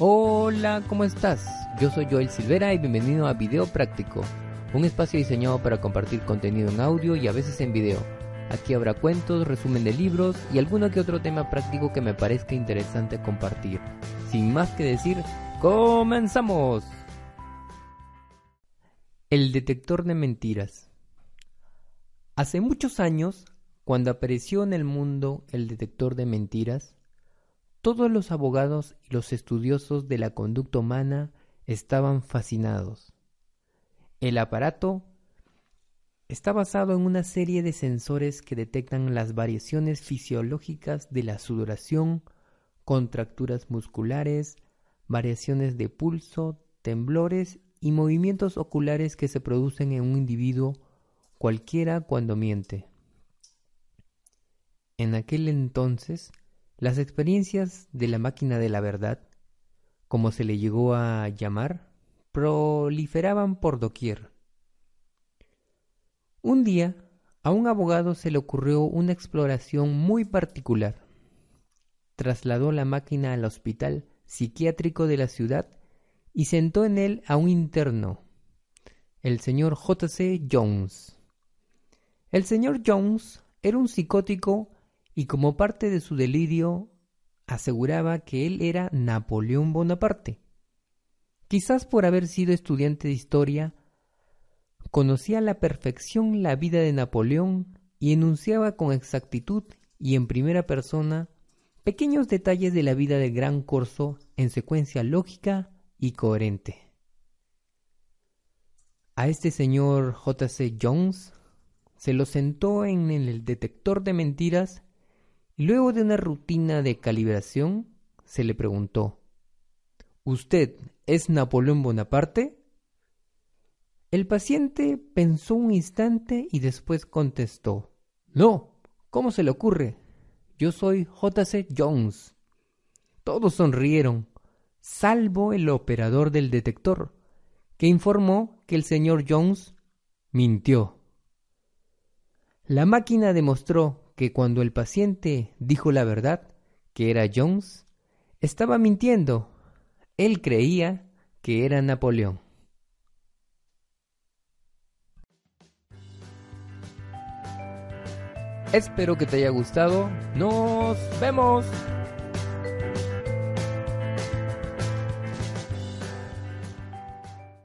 Hola, ¿cómo estás? Yo soy Joel Silvera y bienvenido a Video Práctico, un espacio diseñado para compartir contenido en audio y a veces en video. Aquí habrá cuentos, resumen de libros y alguno que otro tema práctico que me parezca interesante compartir. Sin más que decir, ¡comenzamos! El detector de mentiras. Hace muchos años, cuando apareció en el mundo el detector de mentiras, todos los abogados y los estudiosos de la conducta humana estaban fascinados. El aparato está basado en una serie de sensores que detectan las variaciones fisiológicas de la sudoración, contracturas musculares, variaciones de pulso, temblores y movimientos oculares que se producen en un individuo cualquiera cuando miente. En aquel entonces, las experiencias de la máquina de la verdad, como se le llegó a llamar, proliferaban por doquier. Un día, a un abogado se le ocurrió una exploración muy particular. Trasladó la máquina al hospital psiquiátrico de la ciudad y sentó en él a un interno, el señor J. C. Jones. El señor Jones era un psicótico y como parte de su delirio aseguraba que él era Napoleón Bonaparte. Quizás por haber sido estudiante de historia, conocía a la perfección la vida de Napoleón y enunciaba con exactitud y en primera persona pequeños detalles de la vida del gran corso en secuencia lógica y coherente. A este señor J. C. Jones se lo sentó en el detector de mentiras Luego de una rutina de calibración, se le preguntó, ¿Usted es Napoleón Bonaparte? El paciente pensó un instante y después contestó, No, ¿cómo se le ocurre? Yo soy J.C. Jones. Todos sonrieron, salvo el operador del detector, que informó que el señor Jones mintió. La máquina demostró que cuando el paciente dijo la verdad, que era Jones, estaba mintiendo. Él creía que era Napoleón. Espero que te haya gustado. Nos vemos.